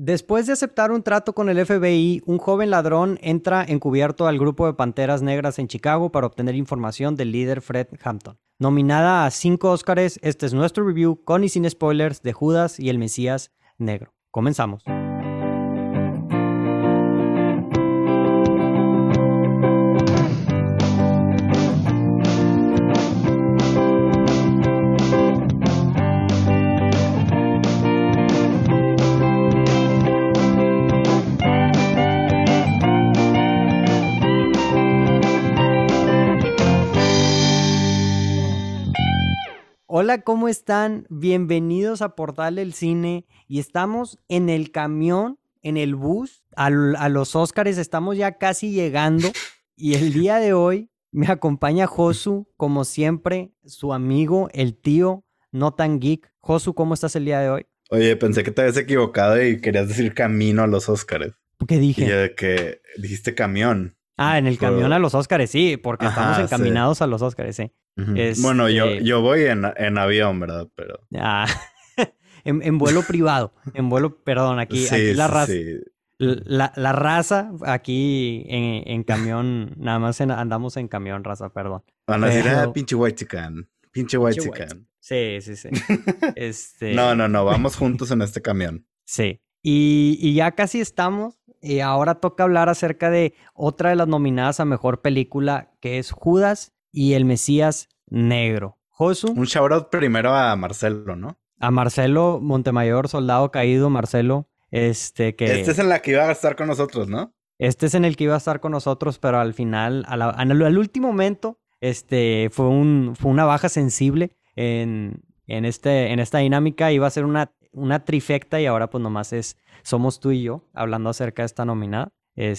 Después de aceptar un trato con el FBI, un joven ladrón entra encubierto al grupo de Panteras Negras en Chicago para obtener información del líder Fred Hampton. Nominada a cinco Óscares, este es nuestro review con y sin spoilers de Judas y el Mesías Negro. Comenzamos. Hola, ¿cómo están? Bienvenidos a Portal del Cine y estamos en el camión, en el bus, a, los Óscares, estamos ya casi llegando y el día de hoy me acompaña Josu, como siempre, su amigo, el tío, no tan geek. Josu, ¿cómo estás el día de hoy? Oye, pensé que te habías equivocado y querías decir camino a los Óscares. ¿Qué dije? Y que dijiste camión. Ah, en el camión a los Óscares, sí, porque estamos encaminados a los Óscares, sí. Bueno, yo, este yo voy en, en avión, ¿verdad? Pero. Ah, en, vuelo privado. En vuelo, perdón, aquí, aquí la raza. La, la, raza aquí en, en camión, nada más andamos en camión, raza, perdón. Van a decir, ah, pinche white chican. Pinche white chican. Sí, sí, sí. este... No, no, no, vamos juntos en este camión. Sí. Y, y ya casi estamos. Y ahora toca hablar acerca de otra de las nominadas a mejor película, que es Judas y el Mesías Negro. Josu. Un shoutout primero a Marcelo, ¿no? A Marcelo Montemayor, soldado caído, Marcelo. Este que. Este es en la que iba a estar con nosotros, ¿no? Este es en el que iba a estar con nosotros, pero al final, al, último momento, este fue, un, fue una baja sensible en, en, este, en esta dinámica. Iba a ser una, una trifecta y ahora, pues nomás es. Somos tú y yo hablando acerca de esta nominada.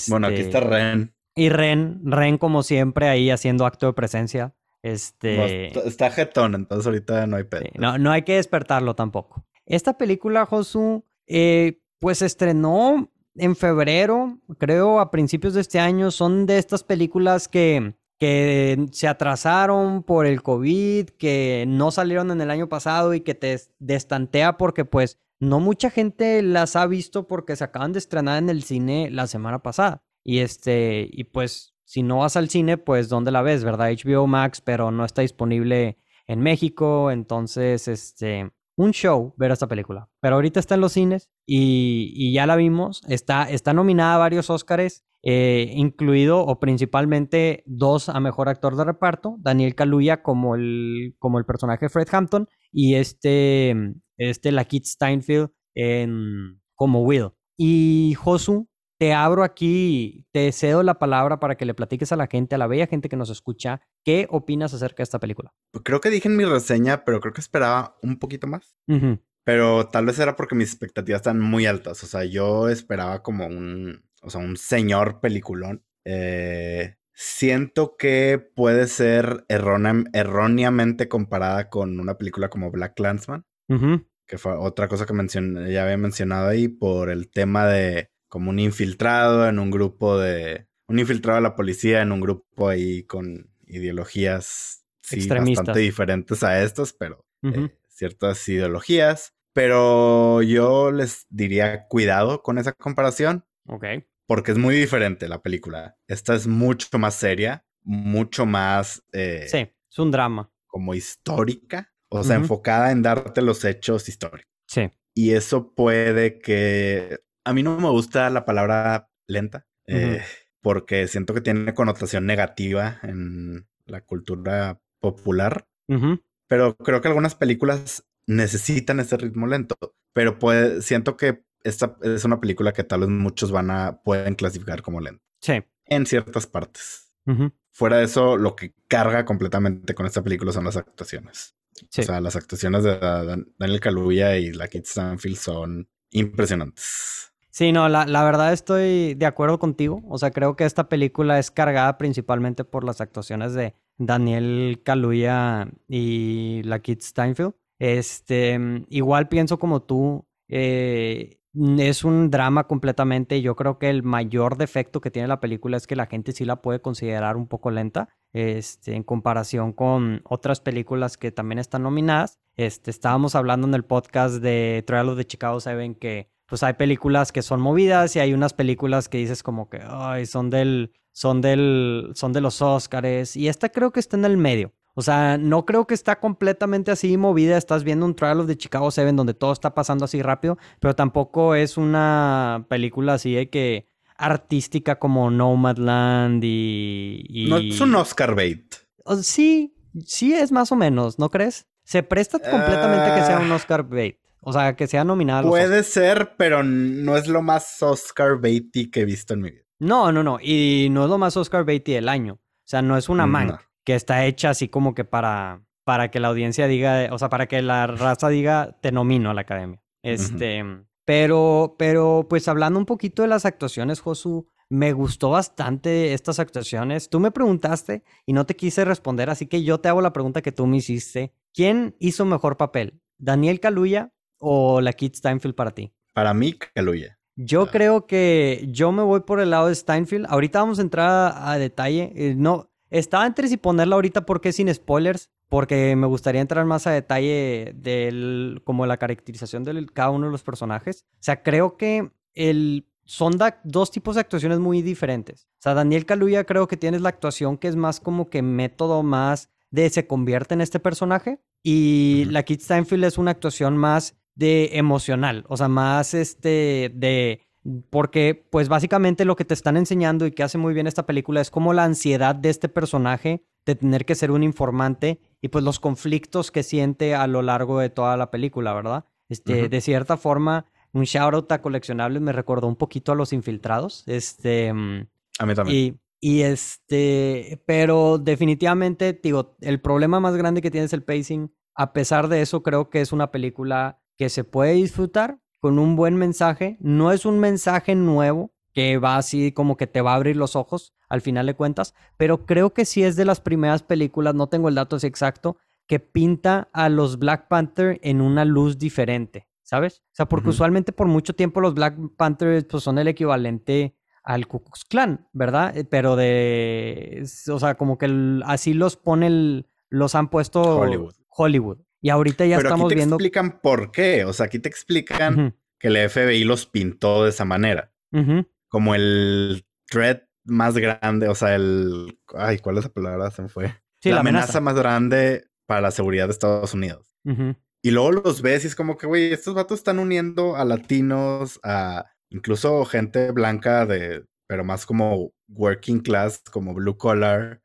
Bueno, aquí está este, Ren. Y Ren, Ren como siempre ahí haciendo acto de presencia. Este... está jetón, entonces ahorita no hay pedo. no, no hay que despertarlo tampoco. Esta película, Josu, eh, pues estrenó en febrero, creo a principios de este año. Son de estas películas que, que se atrasaron por el COVID, que no salieron en el año pasado y que te destantea porque pues no mucha gente las ha visto porque se acaban de estrenar en el cine la semana pasada. Y este, y pues si no vas al cine, pues ¿dónde la ves, verdad? HBO Max, pero no está disponible en México, entonces, este, un show ver esta película. Pero ahorita está en los cines y, ya la vimos. Está, está nominada a varios Oscars, eh, incluido o principalmente dos a mejor actor de reparto, Daniel Kaluuya como el, como el personaje Fred Hampton y este, este Lakeith Steinfield en, como Will. Y Josu te abro aquí, te cedo la palabra para que le platiques a la gente, a la bella gente que nos escucha, ¿qué opinas acerca de esta película? Pues creo que dije en mi reseña, pero creo que esperaba un poquito más. Pero tal vez era porque mis expectativas están muy altas. O sea, yo esperaba como un, o sea, un señor peliculón. Eh, siento que puede ser erróneamente comparada con una película como Black Clansman. Que fue otra cosa que mencioné, ya había mencionado ahí por el tema de como un infiltrado en un grupo de... Un infiltrado de la policía en un grupo ahí con ideologías sí, bastante diferentes a estos, pero eh, ciertas ideologías. Pero yo les diría cuidado con esa comparación. Ok. Porque es muy diferente la película. Esta es mucho más seria, mucho más... Eh, sí, es un drama. Como histórica, o sea, enfocada en darte los hechos históricos. Sí. Y eso puede que a mí no me gusta la palabra lenta, eh, porque siento que tiene connotación negativa en la cultura popular. Pero creo que algunas películas necesitan ese ritmo lento. Pero siento que esta es una película que tal vez muchos van a pueden clasificar como lenta. Sí. En ciertas partes. Fuera de eso, lo que carga completamente con esta película son las actuaciones. O sea, las actuaciones de Daniel Kaluuya y la Kit Stanfield son impresionantes. Sí, no, la, la, verdad estoy de acuerdo contigo. O sea, creo que esta película es cargada principalmente por las actuaciones de Daniel Kaluuya y la Kit Steinfeld. Este, igual pienso como tú, eh, es un drama completamente. Yo creo que el mayor defecto que tiene la película es que la gente sí la puede considerar un poco lenta, este, en comparación con otras películas que también están nominadas. Este, estábamos hablando en el podcast de Trial of the Chicago Seven que pues hay películas que son movidas y hay unas películas que dices como que, ay, son del, son del, son de los Oscars. Y esta creo que está en el medio. O sea, no creo que está completamente así movida. Estás viendo un Trial of the Chicago 7 donde todo está pasando así rápido, pero tampoco es una película así de que artística como Nomadland y, y... No es un Oscar bait. Sí, sí es más o menos, ¿no crees? Se presta completamente que sea un ah. Oscar bait. O sea, que sea nominado. Puede ser, pero no es lo más Oscar baity que he visto en mi vida. No, no, no. Y no es lo más Oscar baity del año. O sea, no es una man que está hecha así como que para, para que la audiencia diga, o sea, para que la raza diga, te nomino a la academia. Este, pero, pero, pues hablando un poquito de las actuaciones, Josu, me gustó bastante estas actuaciones. Tú me preguntaste y no te quise responder, así que yo te hago la pregunta que tú me hiciste. ¿Quién hizo mejor papel? ¿Daniel Kaluuya o la Kit Steinfeld para ti? Para mí, Kaluuya. Yo creo que yo me voy por el lado de Steinfeld. Ahorita vamos a entrar a, detalle. Eh, no, estaba entre si ponerla ahorita porque sin spoilers, porque me gustaría entrar más a detalle del como la caracterización de cada uno de los personajes. O sea, creo que el son dos tipos de actuaciones muy diferentes. O sea, Daniel Kaluuya creo que tienes la actuación que es más como que método más de se convierte en este personaje y la Kit Steinfeld es una actuación más de emocional, o sea, más este de porque pues básicamente lo que te están enseñando y que hace muy bien esta película es como la ansiedad de este personaje de tener que ser un informante y pues los conflictos que siente a lo largo de toda la película, ¿verdad? Este, de cierta forma, un shout out a coleccionables me recordó un poquito a los infiltrados, este mm, a mí también. Y, y este, pero definitivamente, digo, el problema más grande que tiene es el pacing. A pesar de eso, creo que es una película que se puede disfrutar con un buen mensaje. No es un mensaje nuevo que va así como que te va a abrir los ojos al final de cuentas, pero creo que sí es de las primeras películas, no tengo el dato así exacto, que pinta a los Black Panther en una luz diferente, ¿sabes? O sea, porque usualmente por mucho tiempo los Black Panthers pues, son el equivalente al Ku Klux Klan, ¿verdad? Eh, pero de, o sea, como que así los pone, los han puesto Hollywood. Hollywood. Y ahorita ya Pero estamos aquí te explican por qué. O sea, aquí te explican que el FBI los pintó de esa manera. Como el threat más grande, o sea, el. Ay, ¿cuál es la palabra? Se me fue. la, amenaza. más grande para la seguridad de Estados Unidos. Y luego los ves y es como que, güey, estos vatos están uniendo a latinos, a incluso gente blanca de, pero más como working class, como blue collar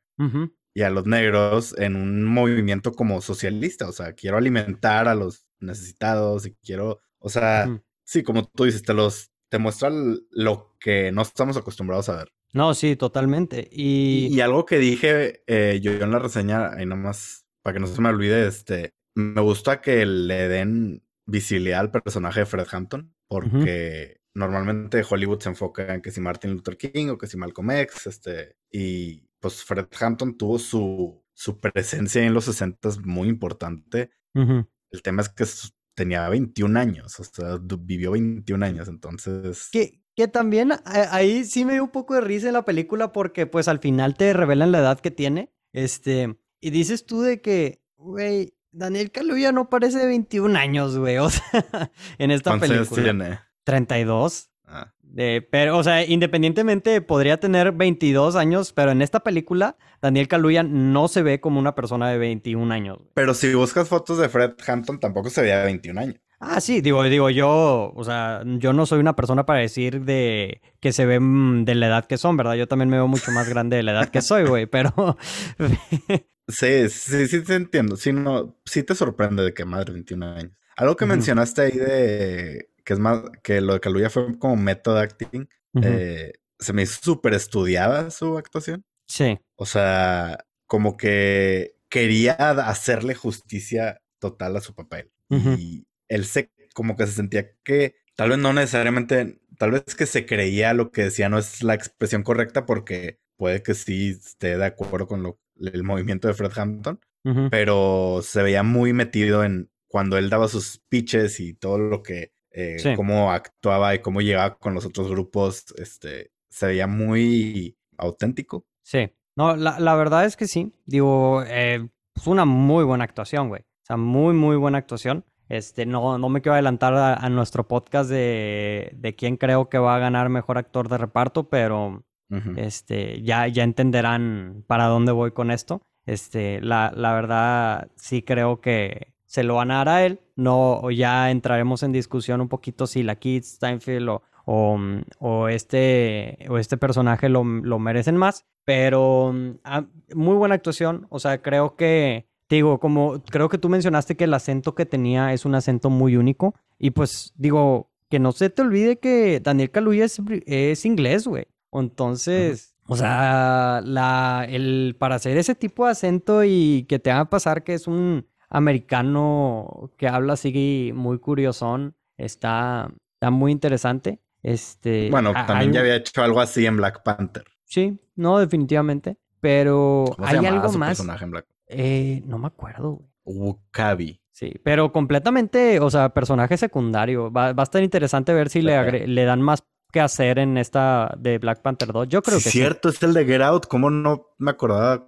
y a los negros en un movimiento como socialista. O sea, quiero alimentar a los necesitados y quiero, o sea, sí, como tú dices, te los, te muestra lo que no estamos acostumbrados a ver. No, sí, totalmente. Y, y, algo que dije eh, yo, en la reseña, ahí nomás, para que no se me olvide, este, me gusta que le den visibilidad al personaje de Fred Hampton, porque normalmente Hollywood se enfoca en que si Martin Luther King o que si Malcolm X, este, y pues Fred Hampton tuvo su, su presencia en los 60 muy importante. El tema es que tenía 21 años, o sea, vivió 21 años, entonces... Que, que también ahí sí me dio un poco de risa en la película porque pues al final te revelan la edad que tiene, este, y dices tú de que, güey, Daniel Kaluuya no parece de 21 años, güey, o sea, en esta película. tiene? 32. Ah. Pero, o sea, independientemente podría tener 22 años, pero en esta película Daniel Kaluuya no se ve como una persona de 21 años. Pero si buscas fotos de Fred Hampton tampoco se veía de 21 años. Ah, sí, digo, digo, yo, o sea, yo no soy una persona para decir de que se ven de la edad que son, ¿verdad? Yo también me veo mucho más grande de la edad que soy, güey, pero... sí, sí, sí te entiendo. Sí, no, sí te sorprende de que madre 21 años. Algo que mencionaste ahí de que es más, que lo de Kaluuya fue como método acting. Eh, se me hizo súper estudiada su actuación. Sí. O sea, como que quería hacerle justicia total a su papel. Y él se, como que se sentía que tal vez no necesariamente, tal vez que se creía lo que decía no es la expresión correcta porque puede que sí esté de acuerdo con lo, el movimiento de Fred Hampton, pero se veía muy metido en cuando él daba sus speeches y todo lo que eh, cómo actuaba y cómo llegaba con los otros grupos, este, se veía muy auténtico. Sí, no, la, verdad es que sí. Digo, eh, fue una muy buena actuación, güey. O sea, muy, muy buena actuación. Este, no, no me quiero adelantar a, nuestro podcast de, de, quién creo que va a ganar mejor actor de reparto, pero este, ya, ya entenderán para dónde voy con esto. Este, la, la verdad, sí creo que se lo van a dar a él. No, ya entraremos en discusión un poquito si la Kid Steinfeld o, o, este, o este personaje lo, lo merecen más. Pero ah, muy buena actuación. O sea, creo que digo, como creo que tú mencionaste que el acento que tenía es un acento muy único. Y pues digo, que no se te olvide que Daniel Kaluuya es, es inglés, güey. Entonces, o sea, la, el, para hacer ese tipo de acento y que te haga pasar que es un americano que habla así muy curiosón, está, está muy interesante. Este, bueno, también ya había hecho algo así en Black Panther. Sí, no, definitivamente. Pero hay algo más. Eh, no me acuerdo. Wukabi. Sí, pero completamente, o sea, personaje secundario. Va, a estar interesante ver si le, le dan más que hacer en esta de Black Panther 2. Yo creo que sí. cierto, es el de Get Out. ¿Cómo no me acordaba?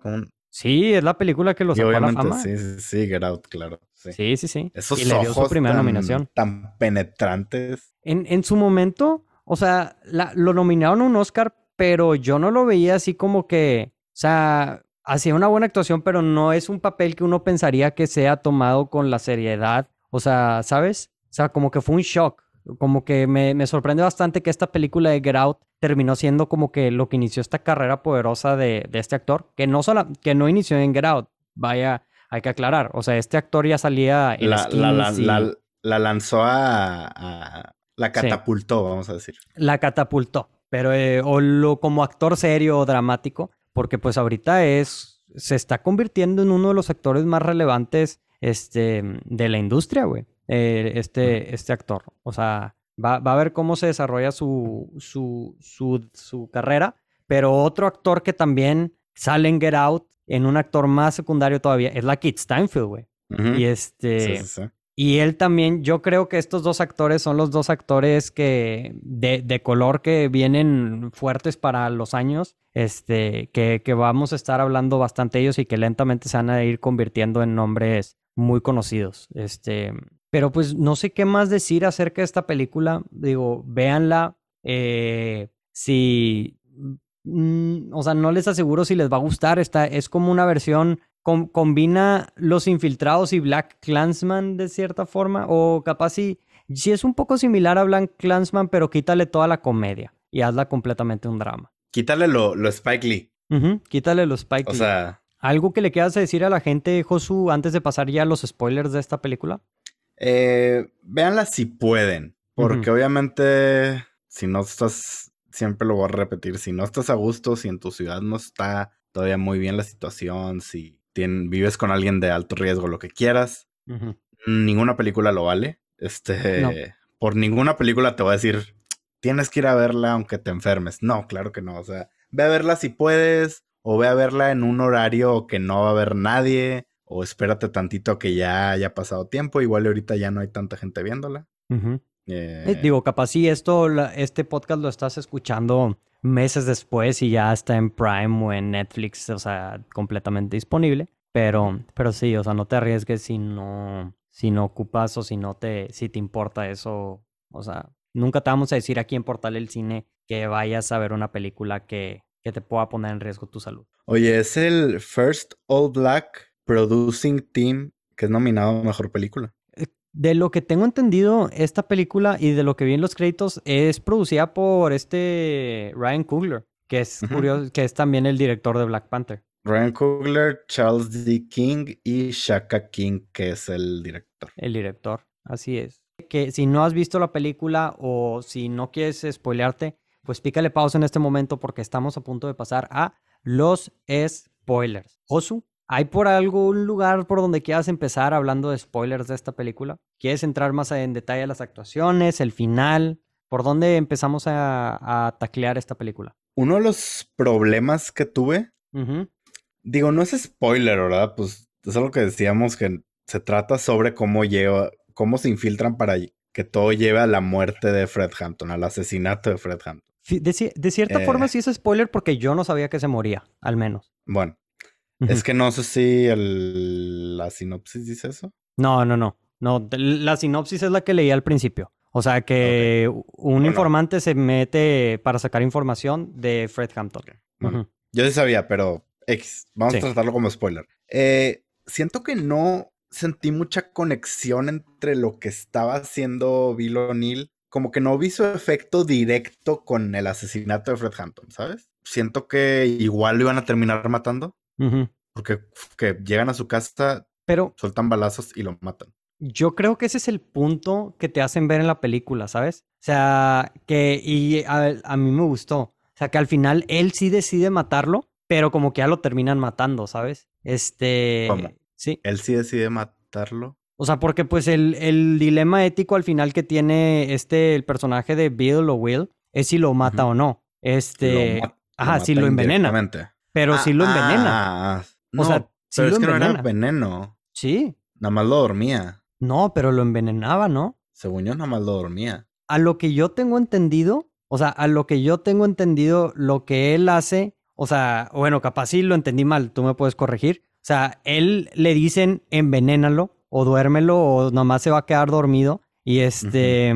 Sí, es la película que lo sacó a la fama. Sí, sí, sí, Get Out, claro. Sí, sí, sí. Esos y le dio su primera nominación. Tan penetrantes. En, en su momento, o sea, lo nominaron a un Oscar, pero yo no lo veía así como que, o sea, hacía una buena actuación, pero no es un papel que uno pensaría que sea tomado con la seriedad. O sea, ¿sabes? O sea, como que fue un shock. Como que me, sorprende bastante que esta película de Get Out terminó siendo como que lo que inició esta carrera poderosa de, este actor, que no, solo, que no inició en Get Out. Vaya, hay que aclarar. O sea, este actor ya salía en la, la, la, lanzó a, la catapultó, vamos a decir. La catapultó. Pero, eh, o lo, como actor serio o dramático, porque pues ahorita es, se está convirtiendo en uno de los actores más relevantes este, de la industria, güey, eh, este, este actor. O sea, va, a ver cómo se desarrolla su, su, su, carrera, pero otro actor que también sale en Get Out, en un actor más secundario todavía, es la Kid Steinfeld, güey. Y este... Y él también, yo creo que estos dos actores son los dos actores que de, de color que vienen fuertes para los años, este, que, que, vamos a estar hablando bastante ellos y que lentamente se van a ir convirtiendo en nombres muy conocidos. Este, pero pues no sé qué más decir acerca de esta película. Digo, véanla. Eh, si, mm, o sea, no les aseguro si les va a gustar. Esta es como una versión combina Los Infiltrados y Black Clansman de cierta forma, o capaz si, si es un poco similar a Black Clansman, pero quítale toda la comedia y hazla completamente un drama. Quítale lo, lo Spike Lee. Quítale lo Spike Lee. O sea... ¿Algo que le quieras decir a la gente, Josu, antes de pasar ya a los spoilers de esta película? Eh, véanla si pueden, porque obviamente si no estás, siempre lo voy a repetir, si no estás a gusto, si en tu ciudad no está todavía muy bien la situación, si vives con alguien de alto riesgo, lo que quieras. Ninguna película lo vale. Este, por ninguna película te voy a decir, tienes que ir a verla aunque te enfermes. No, claro que no. O sea, ve a verla si puedes, o ve a verla en un horario que no va a haber nadie, o espérate tantito que ya haya pasado tiempo. Igual ahorita ya no hay tanta gente viéndola. Eh, eh, digo, capaz si esto, este podcast lo estás escuchando meses después y ya está en Prime o en Netflix, o sea, completamente disponible. Pero, pero sí, o sea, no te arriesgues si no, si no ocupas o si no te, si te importa eso. O sea, nunca te vamos a decir aquí en Portal el Cine que vayas a ver una película que, que te pueda poner en riesgo tu salud. Oye, es el First All Black Producing Team que es nominado a Mejor Película. De lo que tengo entendido, esta película y de lo que vi en los créditos es producida por este Ryan Coogler, que es curioso, que es también el director de Black Panther. Ryan Coogler, Charles D. King y Shaka King, que es el director. El director, así es. Que si no has visto la película o si no quieres spoilearte, pues pícale pausa en este momento porque estamos a punto de pasar a los spoilers. Josu, ¿Hay por algún lugar por donde quieras empezar hablando de spoilers de esta película? ¿Quieres entrar más en detalle a las actuaciones, el final? ¿Por dónde empezamos a, taclear esta película? Uno de los problemas que tuve, digo, no es spoiler, ¿verdad? Pues es algo que decíamos que se trata sobre cómo lleva, cómo se infiltran para que todo lleve a la muerte de Fred Hampton, al asesinato de Fred Hampton. De, cierta forma eh. sí es spoiler porque yo no sabía que se moría, al menos. Bueno, es que no sé si el, la sinopsis dice eso. No, no, no. no, la sinopsis es la que leí al principio. O sea que un informante se mete para sacar información de Fred Hampton. Yo sí sabía, pero X, vamos a tratarlo como spoiler. Eh, siento que no sentí mucha conexión entre lo que estaba haciendo Bill O'Neill. Como que no vi su efecto directo con el asesinato de Fred Hampton, ¿sabes? Siento que igual lo iban a terminar matando. Porque que llegan a su casa, pero sueltan balazos y lo matan. Yo creo que ese es el punto que te hacen ver en la película, ¿sabes? O sea, que y a, mí me gustó. O sea, que al final él sí decide matarlo, pero como que ya lo terminan matando, ¿sabes? Este... ¿Cómo? Sí. Él sí decide matarlo. O sea, porque pues el, el, dilema ético al final que tiene este, el personaje de Bill o Will, es si lo mata o no. Este... ajá, si lo envenena. Pero si lo envenena. Ah, no, o sea, pero es que no era veneno. Sí. Nada más lo dormía. No, pero lo envenenaba, ¿no? Según yo, nada más lo dormía. A lo que yo tengo entendido, o sea, a lo que yo tengo entendido, lo que él hace, o sea, bueno, capaz sí lo entendí mal, tú me puedes corregir. O sea, él le dicen envenénalo o duérmelo o nomás se va a quedar dormido y este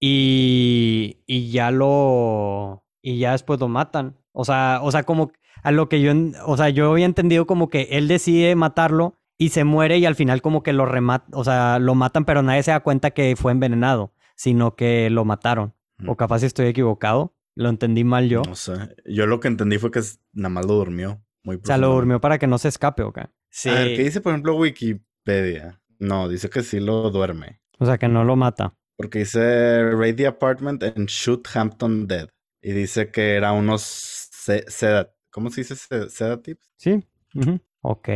y y ya lo y ya después lo matan. O sea, o sea, como a lo que yo, o sea, yo había entendido como que él decide matarlo y se muere y al final como que lo remata, o sea, lo matan, pero nadie se da cuenta que fue envenenado, sino que lo mataron. O capaz estoy equivocado, lo entendí mal yo. No sé, yo lo que entendí fue que nada más lo durmió. Muy o sea, lo durmió para que no se escape, ¿ok? Sí. A ver, ¿qué dice, por ejemplo, Wikipedia? No, dice que sí lo duerme. O sea, que no lo mata. Porque dice raid the apartment and shoot Hampton dead. Y dice que era unos sedat ¿Cómo se dice sedatives? Sí. Ok.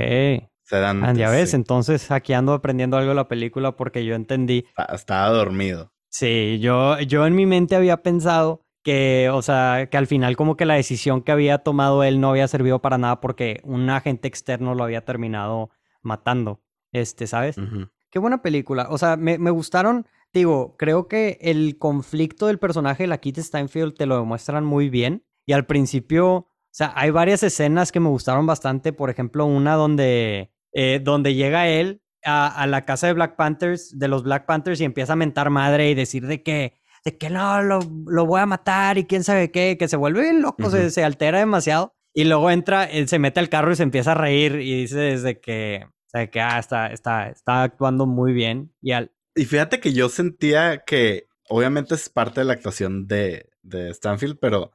Sedantes, ya ves, entonces aquí ando aprendiendo algo de la película porque yo entendí. Estaba dormido. Sí, yo, yo en mi mente había pensado que, o sea, que al final como que la decisión que había tomado él no había servido para nada porque un agente externo lo había terminado matando. Este, ¿sabes? Qué buena película. O sea, me, me, gustaron. Digo, creo que el conflicto del personaje de la Kit Steinfeld te lo demuestran muy bien. Y al principio, sea, hay varias escenas que me gustaron bastante. Por ejemplo, una donde eh, donde llega él a, la casa de Black Panthers, de los Black Panthers, y empieza a mentar madre y decir de que, de que no, lo, lo voy a matar y quién sabe qué, que se vuelve bien loco, se, se, altera demasiado. Y luego entra, él se mete al carro y se empieza a reír y dice desde que, o sea, que ah, está, está, está actuando muy bien. Y, al... y fíjate que yo sentía que, obviamente es parte de la actuación de, de Stanfield, pero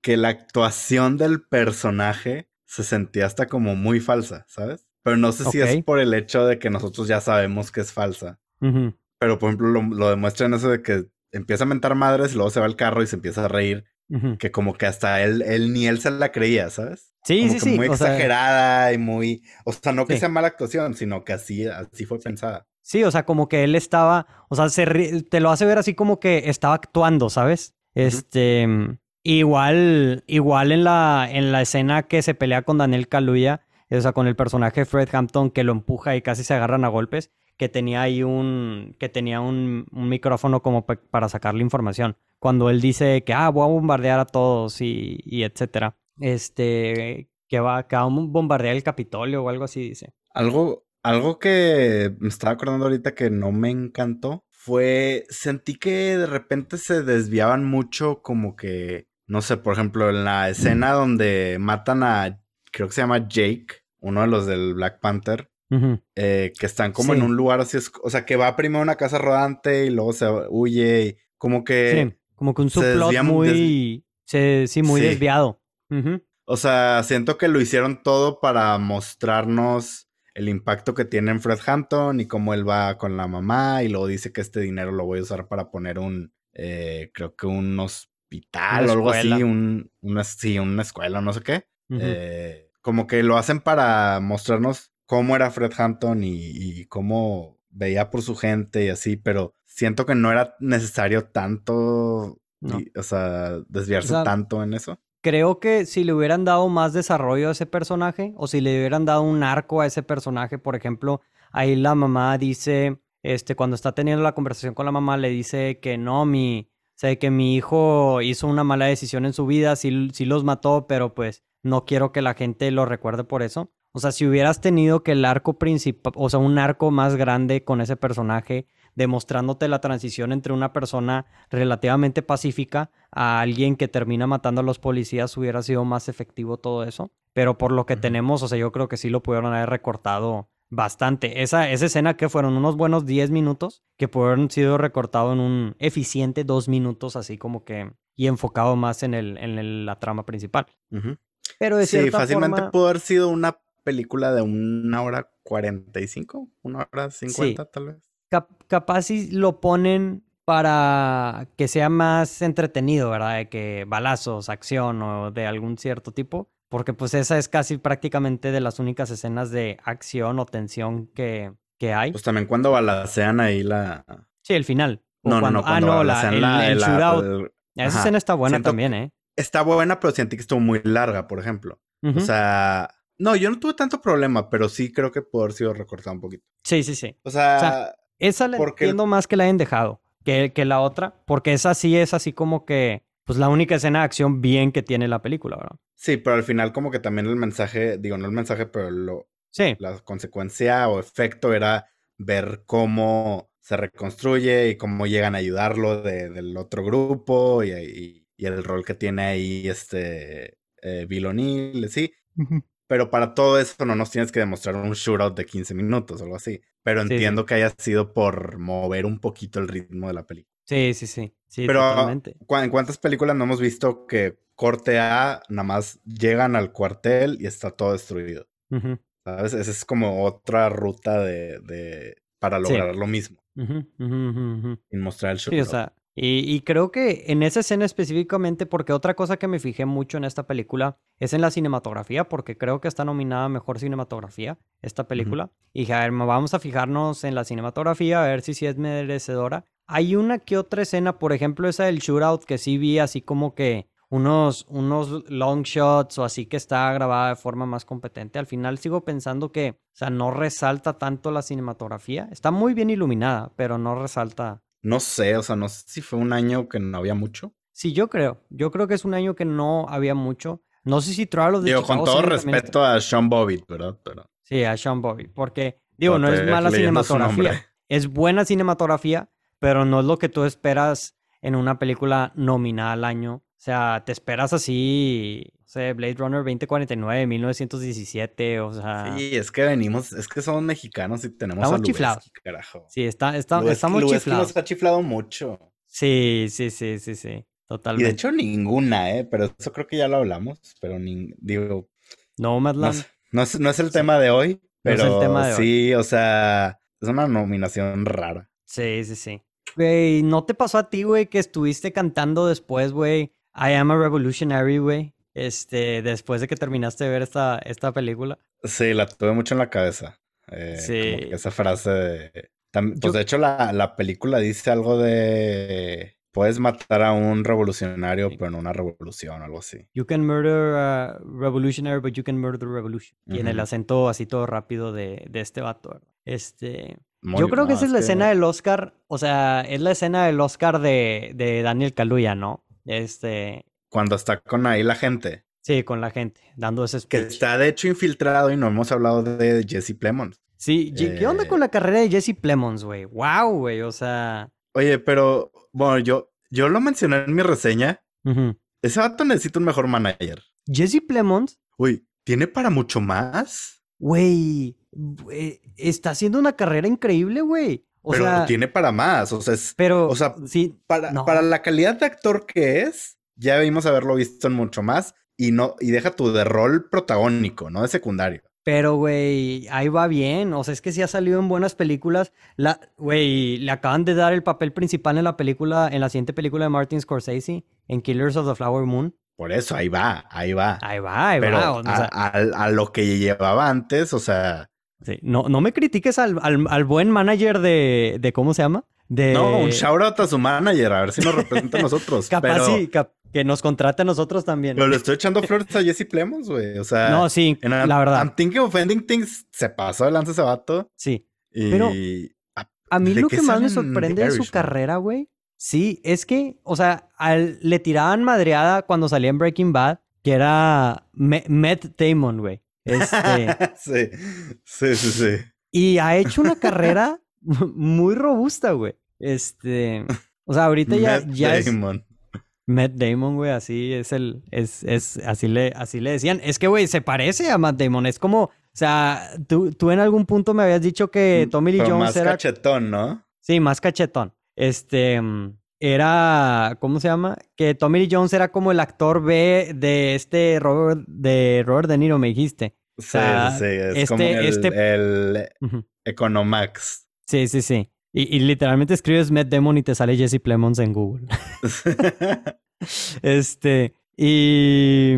que la actuación del personaje se sentía hasta como muy falsa, ¿sabes? Pero no sé si es por el hecho de que nosotros ya sabemos que es falsa. Pero, por ejemplo, lo, lo demuestra en eso de que empieza a mentar madres y luego se va al carro y se empieza a reír. Que como que hasta él, él ni él se la creía, ¿sabes? Sí, sí, sí. Muy exagerada y muy. O sea, no que sea mala actuación, sino que así, así fue pensada. Sí, o sea, como que él estaba. O sea, se te lo hace ver así como que estaba actuando, ¿sabes? Este. Igual, igual en la, en la escena que se pelea con Daniel Kaluuya, o sea, con el personaje Fred Hampton que lo empuja y casi se agarran a golpes, que tenía ahí un, que tenía un, micrófono como para sacarle información. Cuando él dice que, ah, voy a bombardear a todos y, y etcétera. Este, que va, que va a bombardear el Capitolio o algo así, dice. Algo, algo que me estaba acordando ahorita que no me encantó fue, sentí que de repente se desviaban mucho como que, no sé, por ejemplo, en la escena donde matan a creo que se llama Jake, uno de los del Black Panther, eh, que están como en un lugar así, o sea, que va primero a una casa rodante y luego se huye, y como que... Sí, como que un subplot muy... sí, muy desviado. O sea, siento que lo hicieron todo para mostrarnos el impacto que tiene en Fred Hampton y cómo él va con la mamá y luego dice que este dinero lo voy a usar para poner un, eh, creo que un hospital o algo así, un, una, sí, una escuela, no sé qué. Eh, como que lo hacen para mostrarnos cómo era Fred Hampton y, cómo veía por su gente y así, pero siento que no era necesario tanto, o sea, desviarse tanto en eso. Creo que si le hubieran dado más desarrollo a ese personaje o si le hubieran dado un arco a ese personaje, por ejemplo, ahí la mamá dice, este, cuando está teniendo la conversación con la mamá, le dice que no, mi, o que mi hijo hizo una mala decisión en su vida, sí, sí los mató, pero pues no quiero que la gente lo recuerde por eso. O sea, si hubieras tenido que el arco principal, o sea, un arco más grande con ese personaje, demostrándote la transición entre una persona relativamente pacífica a alguien que termina matando a los policías, hubiera sido más efectivo todo eso. Pero por lo que tenemos, o sea, yo creo que sí lo pudieron haber recortado bastante. Esa, esa escena que fueron unos buenos 10 minutos, que pudieron sido recortado en un eficiente 2 minutos, así como que, y enfocado más en, el, en la trama principal. Pero de Sí, fácilmente pudo haber sido una película de una hora 45, una hora 50 tal vez capaz si lo ponen para que sea más entretenido, ¿verdad? De que balazos, acción o de algún cierto tipo. Porque pues esa es casi prácticamente de las únicas escenas de acción o tensión que, que hay. Pues también cuando balacean ahí la... Sí, el final. no, no, no, ah, no, la, el, shootout. Esa escena está buena también, ¿eh? Está buena, pero sentí que estuvo muy larga, por ejemplo. O sea, no, yo no tuve tanto problema, pero sí creo que pudo haber sido recortado un poquito. Sí, sí, sí. O sea esa la entiendo más que la hayan dejado que, que, la otra, porque esa sí es así como que, pues la única escena de acción bien que tiene la película, ¿verdad? Sí, pero al final como que también el mensaje, digo, no el mensaje, pero lo, sí. la consecuencia o efecto era ver cómo se reconstruye y cómo llegan a ayudarlo del otro grupo y, y, el rol que tiene ahí este eh, Bill O'Neill, sí. Pero para todo eso no nos tienes que demostrar un shootout de 15 minutos o algo así. Pero entiendo que haya sido por mover un poquito el ritmo de la película. Sí, sí, sí. sí Pero totalmente. ¿en cuántas películas no hemos visto que corte A nada más llegan al cuartel y está todo destruido? ¿Sabes? Esa es como otra ruta de, de para lograr lo mismo. y mostrar el shootout. Sí, o sea, y, creo que en esa escena específicamente, porque otra cosa que me fijé mucho en esta película es en la cinematografía, porque creo que está nominada a Mejor Cinematografía esta película. Y dije, a ver, vamos a fijarnos en la cinematografía, a ver si sí es merecedora. Hay una que otra escena, por ejemplo, esa del shootout, que sí vi así como que unos, unos long shots o así que está grabada de forma más competente. Al final sigo pensando que, o sea, no resalta tanto la cinematografía. Está muy bien iluminada, pero no resalta no sé, o sea, no sé si fue un año que no había mucho. Sí, yo creo. Yo creo que es un año que no había mucho. No sé si Trial de Digo, con todo respeto a Sean Bobbitt, ¿verdad? Pero... Sí, a Sean Bobbitt. Porque, digo, no es mala cinematografía. Es buena cinematografía, pero no es lo que tú esperas en una película nominada al año. O sea, te esperas así sea, Blade Runner 2049, 1917, o sea... Sí, es que venimos, es que somos mexicanos y tenemos estamos chiflados. carajo. Sí, está, está, estamos chiflados. nos ha chiflado mucho. Sí, sí, sí, sí, sí, totalmente. Y de hecho ninguna, ¿eh? Pero eso creo que ya lo hablamos, pero ni, digo... No, Madland. No, no, no, es el tema de hoy, pero no es el tema de sí, o sea, es una nominación rara. Sí, sí, sí. Güey, ¿no te pasó a ti, güey, que estuviste cantando después, güey? I am a revolutionary, güey este, después de que terminaste de ver esta, esta película. Sí, la tuve mucho en la cabeza. Eh, sí. esa frase de... Pues de hecho la, la, película dice algo de... Puedes matar a un revolucionario, pero no una revolución, algo así. You can murder a revolutionary, but you can murder the revolution. Y en el acento así todo rápido de, de este vato. Este... Yo creo que esa es la escena del Oscar, o sea, es la escena del Oscar de, de Daniel Kaluuya, ¿no? Este, cuando está con ahí la gente. Sí, con la gente, dando ese speech. Que está de hecho infiltrado y no hemos hablado de Jesse Plemons. Sí, ¿qué onda con la eh, carrera de Jesse Plemons, güey? Wow, güey, o sea... Oye, pero, bueno, yo, yo lo mencioné en mi reseña. Ese vato necesita un mejor manager. Jesse Plemons. Uy, ¿tiene para mucho más? Güey, está haciendo una carrera increíble, güey. O pero tiene para más, o sea, es, pero, o sea, sí, para, para la calidad de actor que es, ya debimos haberlo visto en mucho más y no y deja tu de rol protagónico, no de secundario. Pero, güey, ahí va bien. O sea, es que sí ha salido en buenas películas. La, güey, le acaban de dar el papel principal en la película, en la siguiente película de Martin Scorsese, en Killers of the Flower Moon. Por eso, ahí va, ahí va. Ahí va, ahí va. O sea, a, lo que llevaba antes, o sea. Sí, no, no me critiques al, al, buen manager de, de, ¿cómo se llama? De... No, un shout out a su manager, a ver si nos representa a nosotros. Capaz sí, que nos contrate a nosotros también. Pero le estoy echando flores a Jesse Plemons, güey. O sea. No, sí, la verdad. I'm thinking of ending things. Se pasó de lanza ese vato. Sí. Pero a, mí lo que más me sorprende de su carrera, güey. Sí, es que, o sea, le tiraban madreada cuando salía en Breaking Bad, que era Matt Damon, güey. Este, sí, sí, sí, sí. Y ha hecho una carrera muy robusta, güey. Este, o sea, ahorita ya, Matt ya Damon. es Matt Damon, güey, así es el, es, es, así le, así le decían. Es que, güey, se parece a Matt Damon. Es como, o sea, tú, tú en algún punto me habías dicho que Tommy Lee Pero Jones más era, cachetón, ¿no? sí, más cachetón. Este, mm, era, ¿cómo se llama? Que Tommy Lee Jones era como el actor B de este Robert, de Robert De Niro, me dijiste. Sí, sea, sí, es este- como el, este- el. Economax. Sí, sí, sí. Y, y literalmente escribes Matt Damon y te sale Jesse Plemons en Google. Este, y,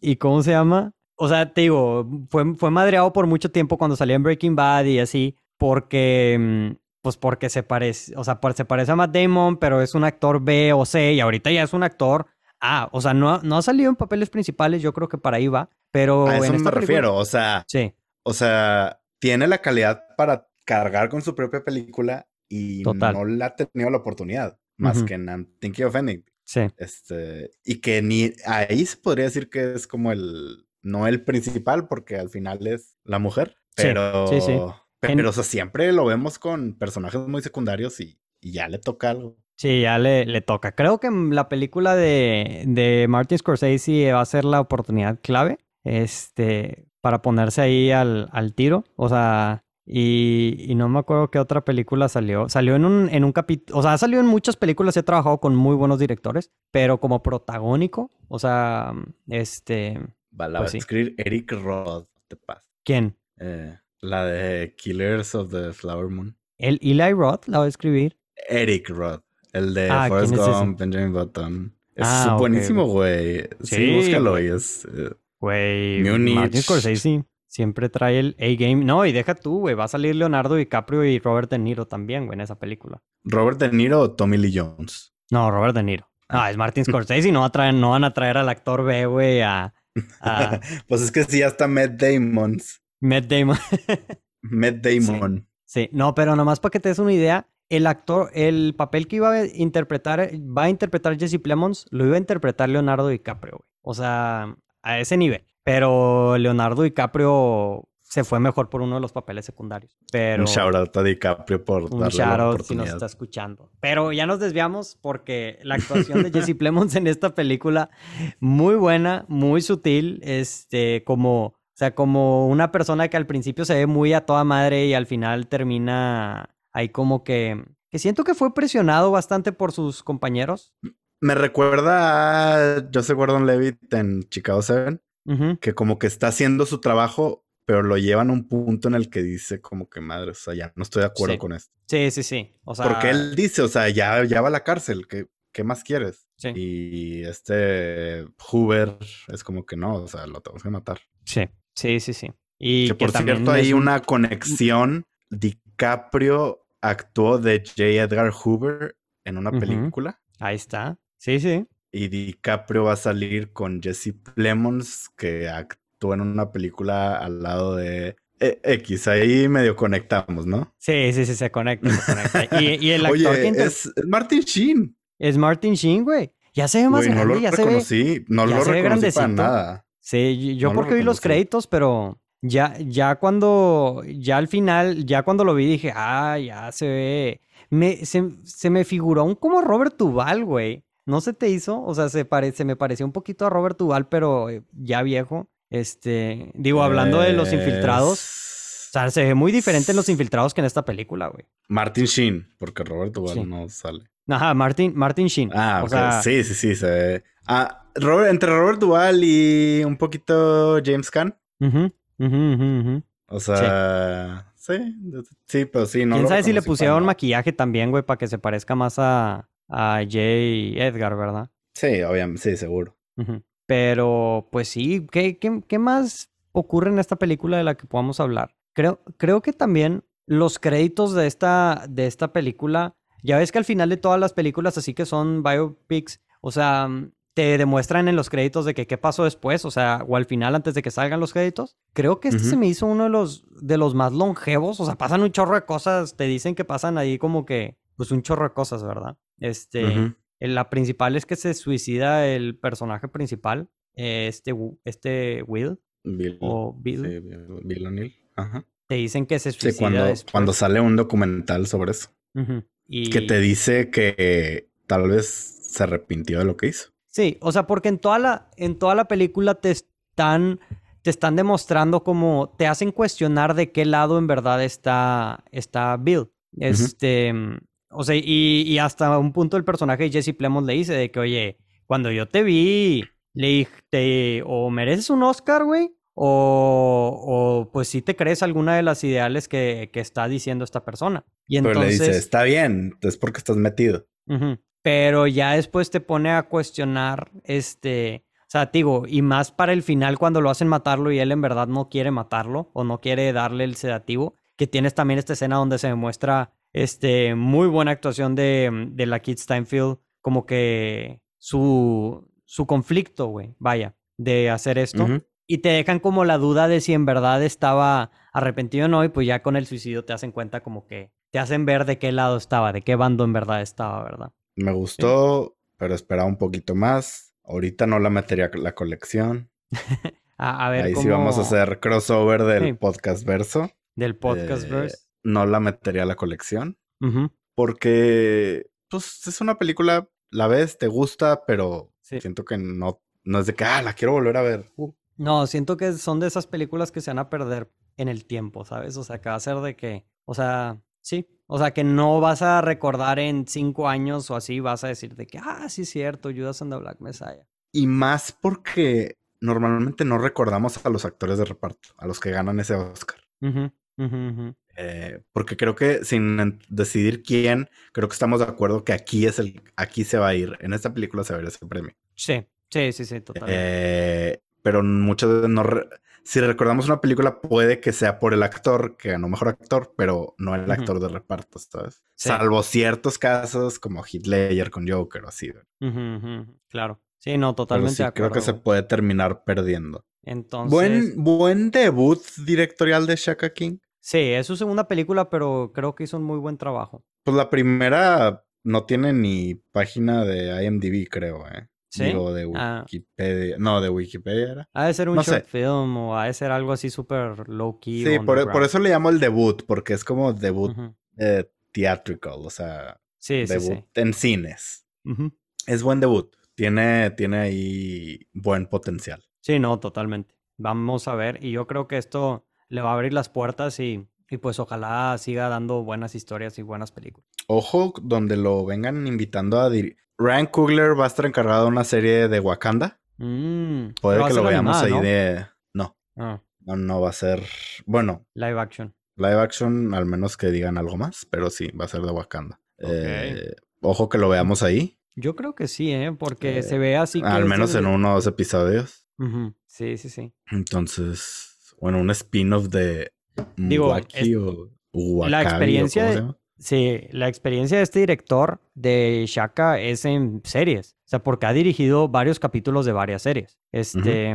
y ¿cómo se llama? O sea, te digo, fue, fue madreado por mucho tiempo cuando salía en Breaking Bad y así, porque, mm, pues porque se parece, o sea, se parece a Matt Damon, pero es un actor B o C y ahorita ya es un actor A. O sea, no, no ha salido en papeles principales, yo creo que para ahí va, pero... A eso en me película- refiero, o sea, Sí, o sea, tiene la calidad para cargar con su propia película y Total. no la ha tenido la oportunidad, más que en I'm Thinking of Ending. sí. Este, y que ni ahí se podría decir que es como el, no el principal, porque al final es la mujer, Sí, pero, sí, sí. pero, En- o sea, siempre lo vemos con personajes muy secundarios y, y ya le toca algo. Sí, ya le, le toca. Creo que la película de, de Martin Scorsese va a ser la oportunidad clave este, para ponerse ahí al, al tiro. O sea, y, y no me acuerdo qué otra película salió. Salió en un, en un capítulo, o sea, ha salido en muchas películas, he trabajado con muy buenos directores, pero como protagónico, o sea, este, Va, la Pues va a escribir Eric Roth, te pasa. ¿quién? Eh, la de Killers of the Flower Moon. El Eli Roth la va a escribir. Eric Roth, el de Ah, Forrest. Gump, Benjamin Button. Es Ah, buenísimo, güey. Sí, Sí, búscalo y es... eh, Güey, Múnich. Martin Scorsese siempre trae el A-Game. No, y deja tú, güey, va a salir Leonardo DiCaprio y Robert De Niro también, güey, en esa película. Robert De Niro o Tommy Lee Jones. No, Robert De Niro. Ah. Es Martin Scorsese y no, va a traer- no van a traer al actor B, güey, a, a Pues es que sí, hasta Matt Damon. Matt Damon. Matt Damon. Sí, no, pero nomás para que te des una idea, el actor, el papel que iba a interpretar, va a interpretar Jesse Plemons, lo iba a interpretar Leonardo DiCaprio, güey. O sea, a ese nivel. Pero Leonardo DiCaprio se fue mejor por uno de los papeles secundarios. Pero Un shout out a DiCaprio por un darle shout la si nos está escuchando. Pero ya nos desviamos porque la actuación de Jesse Plemons en esta película, muy buena, muy sutil, este, como, o sea, como una persona que al principio se ve muy a toda madre y al final termina ahí como que, que siento que fue presionado bastante por sus compañeros. Me recuerda a Joseph Gordon-Levitt en Chicago 7, Que como que está haciendo su trabajo, pero lo llevan a un punto en el que dice como que madre, o sea, ya no estoy de acuerdo Sí. con esto. Sí, sí, sí. O sea, Porque él dice, o sea, ya, ya va a la cárcel, ¿qué, qué más quieres? Sí. Y este Hoover es como que no, o sea, lo tenemos que matar. Sí, sí, sí, sí. Y que por cierto, hay un- una conexión. DiCaprio actuó de J. Edgar Hoover en una película. Ahí está. Sí, sí. Y DiCaprio va a salir con Jesse Plemons, que actuó en una película al lado de eh, X. Ahí medio conectamos, ¿no? Sí, sí, sí, se conecta, se conecta. Y, y el actor Oye, que inter- es Martin Sheen. Es Martin Sheen, güey. Ya se ve más Güey, no grande, lo ya se ve. reconocí. No ya lo se reconocí para grandecito. nada. Sí, yo No lo porque vi los reconocí. créditos, pero ya, ya cuando, ya al final, ya cuando lo vi dije, ah, ya se ve. Me, se, se me figuró un como Robert Duval, güey. ¿No se te hizo? O sea, se, pare, se me pareció un poquito a Robert Duval, pero eh, ya viejo. Este, digo, hablando de los infiltrados, o sea, se ve muy diferente en los infiltrados que en esta película, güey. Martin Sheen, porque Robert Duvall Sí. no sale. Ajá, Martin, Martin Sheen. Ah, o sea, sí, sí, sí, se ve. Ah, Robert- entre Robert Duvall y un poquito James Caan. ujú, ujú, ujú, ujú. O sea, sí, sí, pero sí, no. ¿Quién lo sabe si le pusieron nada. maquillaje también, güey, para que se parezca más a, a Jay Edgar, ¿verdad? Sí, obviamente, sí, seguro. Pero, pues sí, ¿qué, qué, qué más ocurre en esta película de la que podamos hablar? Creo, creo que también los créditos de esta, de esta película, ya ves que al final de todas las películas así que son biopics, o sea, te demuestran en los créditos de que qué pasó después, o sea, o al final antes de que salgan los créditos. Creo que este se me hizo uno de los, de los más longevos, o sea, pasan un chorro de cosas, te dicen que pasan ahí como que, pues un chorro de cosas, ¿verdad? Este, eh, La principal es que se suicida el personaje principal, eh, este, este Will. Bill. O Bill. Sí, Bill O'Neill. Ajá. Te dicen que se suicida. Sí, cuando, cuando sale un documental sobre eso. y... Que te dice que tal vez se arrepintió de lo que hizo. Sí, o sea, porque en toda la, en toda la película te están, te están demostrando como te hacen cuestionar de qué lado en verdad está, está Bill. Este, o sea, y, y, hasta un punto el personaje de Jesse Plemons le dice de que, oye, cuando yo te vi, le dije, o mereces un Oscar, güey, o, o, pues si te crees alguna de las ideales que, que está diciendo esta persona. Y entonces, Pero le dice, está bien, es porque estás metido. Pero ya después te pone a cuestionar, este, o sea, digo, y más para el final cuando lo hacen matarlo y él en verdad no quiere matarlo o no quiere darle el sedativo, que tienes también esta escena donde se demuestra, este, muy buena actuación de, de la Kid Steinfeld, como que su, su conflicto, güey, vaya, de hacer esto. Y te dejan como la duda de si en verdad estaba arrepentido o no, y pues ya con el suicidio te hacen cuenta como que te hacen ver de qué lado estaba, de qué bando en verdad estaba, ¿verdad? Me gustó, pero esperaba un poquito más. Ahorita no la metería la colección. a, ver, Ahí sí vamos a hacer crossover del podcast verso. Del podcast eh, No la metería a la colección. Porque, pues, es una película, la ves, te gusta, pero siento que no, no es de que, ah, la quiero volver a ver. Uh. No, siento que son de esas películas que se van a perder en el tiempo, ¿sabes? O sea, que va a ser de que, o sea, sí, o sea, que no vas a recordar en cinco años o así, vas a decir de que, ah, sí es cierto, Judas and the Black Messiah. Y más porque normalmente no recordamos a los actores de reparto, a los que ganan ese Oscar. Eh, porque creo que sin decidir quién, creo que estamos de acuerdo que aquí es el, aquí se va a ir, en esta película se va a ir ese premio. Sí, sí, sí, sí, totalmente. Eh, pero muchas veces no... si recordamos una película, puede que sea por el actor que ganó mejor actor, pero no el actor de reparto, ¿sabes? Salvo ciertos casos como Hitler con Joker o así. Claro. Sí, no, totalmente. Sí, creo que se puede terminar perdiendo. Entonces. Buen, buen debut directorial de Shaka King. Sí, es su segunda película, pero creo que hizo un muy buen trabajo. Pues la primera no tiene ni página de IMDb, creo, ¿eh? ¿Sí? de ah. Wikipedia. No, de Wikipedia era. Ha de ser un short film o ha de ser algo así súper low key. Sí, por, eso le llamo el debut, porque es como debut eh, theatrical, o sea, debut en cines. Es buen debut. Tiene, tiene ahí buen potencial. Sí, no, totalmente. Vamos a ver. Y yo creo que esto le va a abrir las puertas y, y pues ojalá siga dando buenas historias y buenas películas. Ojo, donde lo vengan invitando a dirigir Ryan Coogler va a estar encargado de una serie de Wakanda. Mm, Puede que lo veamos ahí de. No. Ah. No, no va a ser. Bueno. Live action. Live action, al menos que digan algo más, pero sí, va a ser de Wakanda. Eh, ojo que lo veamos ahí. Yo creo que sí, ¿eh? Porque se ve así. Que al menos en uno o dos episodios. Sí, sí, sí. Entonces, bueno, un spin-off de Digo, o la experiencia Sí, la experiencia de este director de Shaka es en series. O sea, porque ha dirigido varios capítulos de varias series. Este.